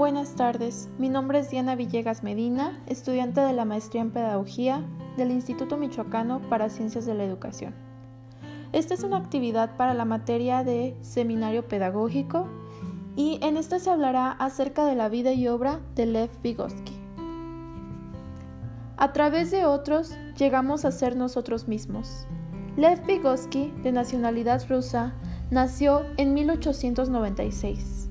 Buenas tardes, mi nombre es Diana Villegas Medina, estudiante de la maestría en Pedagogía del Instituto Michoacano para Ciencias de la Educación. Esta es una actividad para la materia de Seminario Pedagógico y en esta se hablará acerca de la vida y obra de Lev Vygotsky. A través de otros llegamos a ser nosotros mismos. Lev Vygotsky, de nacionalidad rusa, nació en 1896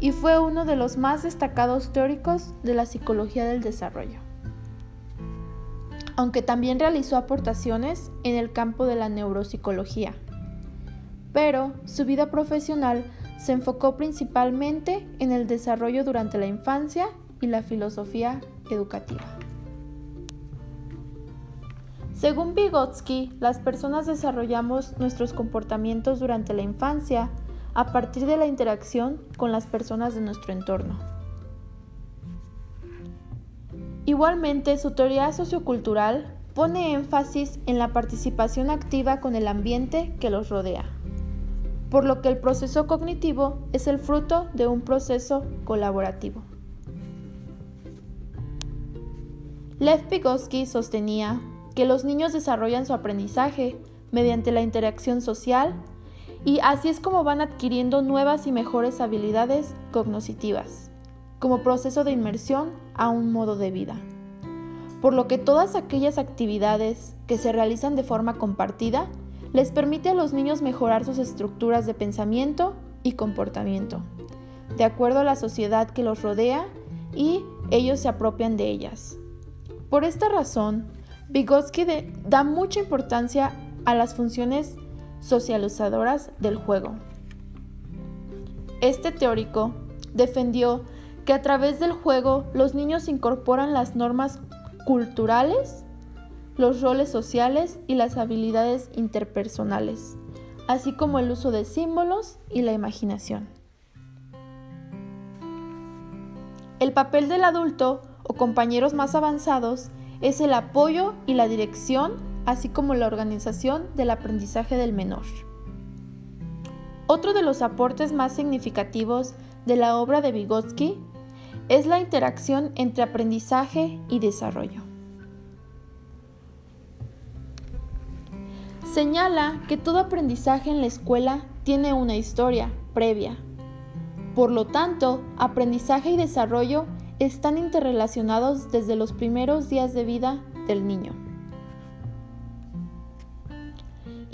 y fue uno de los más destacados teóricos de la psicología del desarrollo. Aunque también realizó aportaciones en el campo de la neuropsicología. Pero su vida profesional se enfocó principalmente en el desarrollo durante la infancia y la filosofía educativa. Según Vygotsky, las personas desarrollamos nuestros comportamientos durante la infancia a partir de la interacción con las personas de nuestro entorno. Igualmente, su teoría sociocultural pone énfasis en la participación activa con el ambiente que los rodea, por lo que el proceso cognitivo es el fruto de un proceso colaborativo. Lev Vygotsky sostenía que los niños desarrollan su aprendizaje mediante la interacción social y así es como van adquiriendo nuevas y mejores habilidades cognitivas, como proceso de inmersión a un modo de vida. Por lo que todas aquellas actividades que se realizan de forma compartida les permite a los niños mejorar sus estructuras de pensamiento y comportamiento, de acuerdo a la sociedad que los rodea y ellos se apropian de ellas. Por esta razón, Vygotsky da mucha importancia a las funciones socializadoras del juego. Este teórico defendió que a través del juego los niños incorporan las normas culturales, los roles sociales y las habilidades interpersonales, así como el uso de símbolos y la imaginación. El papel del adulto o compañeros más avanzados es el apoyo y la dirección así como la organización del aprendizaje del menor. Otro de los aportes más significativos de la obra de Vygotsky es la interacción entre aprendizaje y desarrollo. Señala que todo aprendizaje en la escuela tiene una historia previa. Por lo tanto, aprendizaje y desarrollo están interrelacionados desde los primeros días de vida del niño.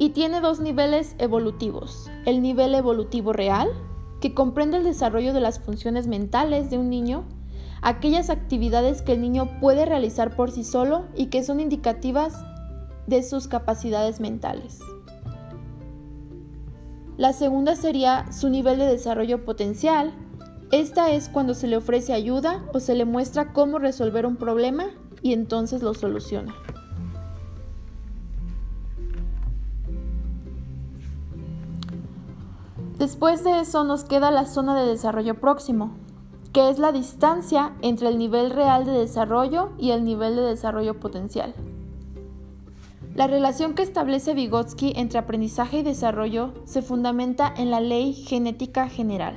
Y tiene dos niveles evolutivos. El nivel evolutivo real, que comprende el desarrollo de las funciones mentales de un niño, aquellas actividades que el niño puede realizar por sí solo y que son indicativas de sus capacidades mentales. La segunda sería su nivel de desarrollo potencial. Esta es cuando se le ofrece ayuda o se le muestra cómo resolver un problema y entonces lo soluciona. Después de eso nos queda la zona de desarrollo próximo, que es la distancia entre el nivel real de desarrollo y el nivel de desarrollo potencial. La relación que establece Vygotsky entre aprendizaje y desarrollo se fundamenta en la ley genética general.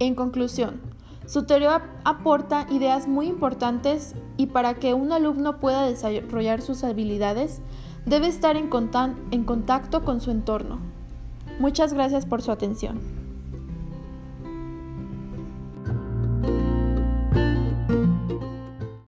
En conclusión, su teoría aporta ideas muy importantes y para que un alumno pueda desarrollar sus habilidades debe estar en, contacto con su entorno. Muchas gracias por su atención.